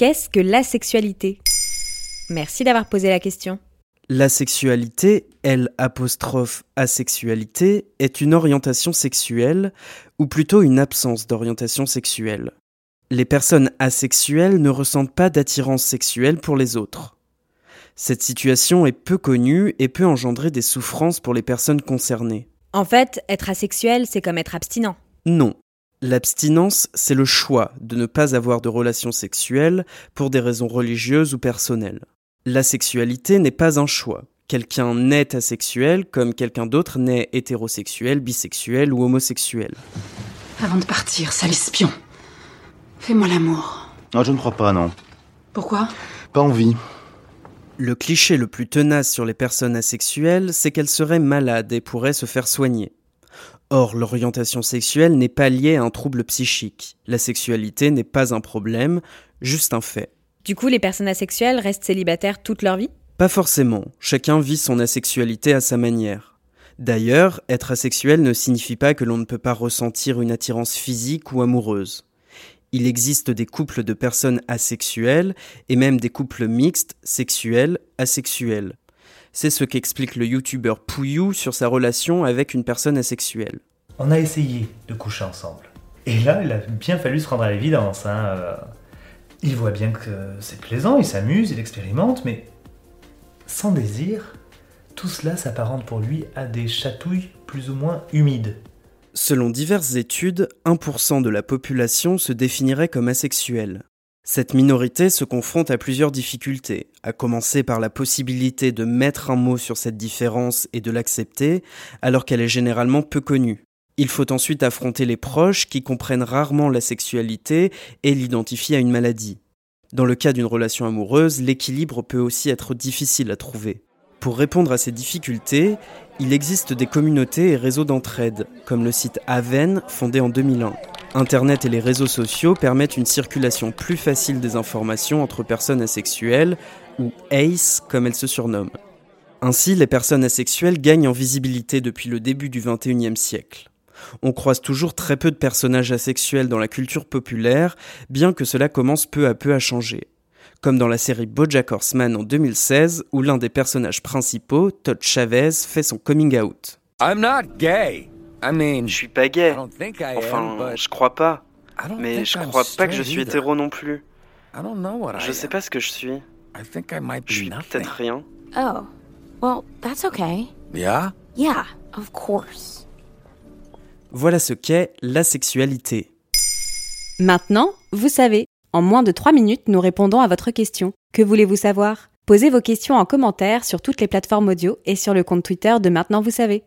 Qu'est-ce que l'asexualité Merci d'avoir posé la question. La sexualité, L apostrophe asexualité, est une orientation sexuelle, ou plutôt une absence d'orientation sexuelle. Les personnes asexuelles ne ressentent pas d'attirance sexuelle pour les autres. Cette situation est peu connue et peut engendrer des souffrances pour les personnes concernées. En fait, être asexuel, c'est comme être abstinent. Non. L'abstinence, c'est le choix de ne pas avoir de relations sexuelles pour des raisons religieuses ou personnelles. La sexualité n'est pas un choix. Quelqu'un naît asexuel comme quelqu'un d'autre naît hétérosexuel, bisexuel ou homosexuel. Avant de partir, sale espion, fais-moi l'amour. Ah, je ne crois pas, non. Pourquoi? Pas envie. Le cliché le plus tenace sur les personnes asexuelles, c'est qu'elles seraient malades et pourraient se faire soigner. Or, l'orientation sexuelle n'est pas liée à un trouble psychique. La sexualité n'est pas un problème, juste un fait. Du coup, les personnes asexuelles restent célibataires toute leur vie? Pas forcément, chacun vit son asexualité à sa manière. D'ailleurs, être asexuel ne signifie pas que l'on ne peut pas ressentir une attirance physique ou amoureuse. Il existe des couples de personnes asexuelles et même des couples mixtes, sexuels, asexuels. C'est ce qu'explique le youtubeur Pouillou sur sa relation avec une personne asexuelle. On a essayé de coucher ensemble. Et là, il a bien fallu se rendre à l'évidence. Hein. euh, Il voit bien que c'est plaisant, il s'amuse, il expérimente, mais sans désir, tout cela s'apparente pour lui à des chatouilles plus ou moins humides. Selon diverses études, 1% de la population se définirait comme asexuelle. Cette minorité se confronte à plusieurs difficultés, à commencer par la possibilité de mettre un mot sur cette différence et de l'accepter, alors qu'elle est généralement peu connue. Il faut ensuite affronter les proches qui comprennent rarement la sexualité et l'identifient à une maladie. Dans le cas d'une relation amoureuse, l'équilibre peut aussi être difficile à trouver. Pour répondre à ces difficultés, il existe des communautés et réseaux d'entraide, comme le site Aven, fondé en 2001. Internet et les réseaux sociaux permettent une circulation plus facile des informations entre personnes asexuelles, ou ACE comme elles se surnomment. Ainsi, les personnes asexuelles gagnent en visibilité depuis le début du XXIe siècle. On croise toujours très peu de personnages asexuels dans la culture populaire, bien que cela commence peu à peu à changer comme dans la série Bojack Horseman en 2016 où l'un des personnages principaux, Todd Chavez, fait son coming out. I'm not gay. I mean, Je suis pas gay. I don't think I am, Enfin, je crois pas. I don't Mais je crois pas que je suis hétéro non plus. Je sais pas ce que je suis. I think I might Je suis peut-être rien. Oh, well, that's okay. Yeah? Yeah, of course. Voilà ce qu'est la sexualité. Maintenant, vous savez. En moins de 3 minutes, nous répondons à votre question. Que voulez-vous savoir? Posez vos questions en commentaire sur toutes les plateformes audio et sur le compte Twitter de Maintenant vous savez.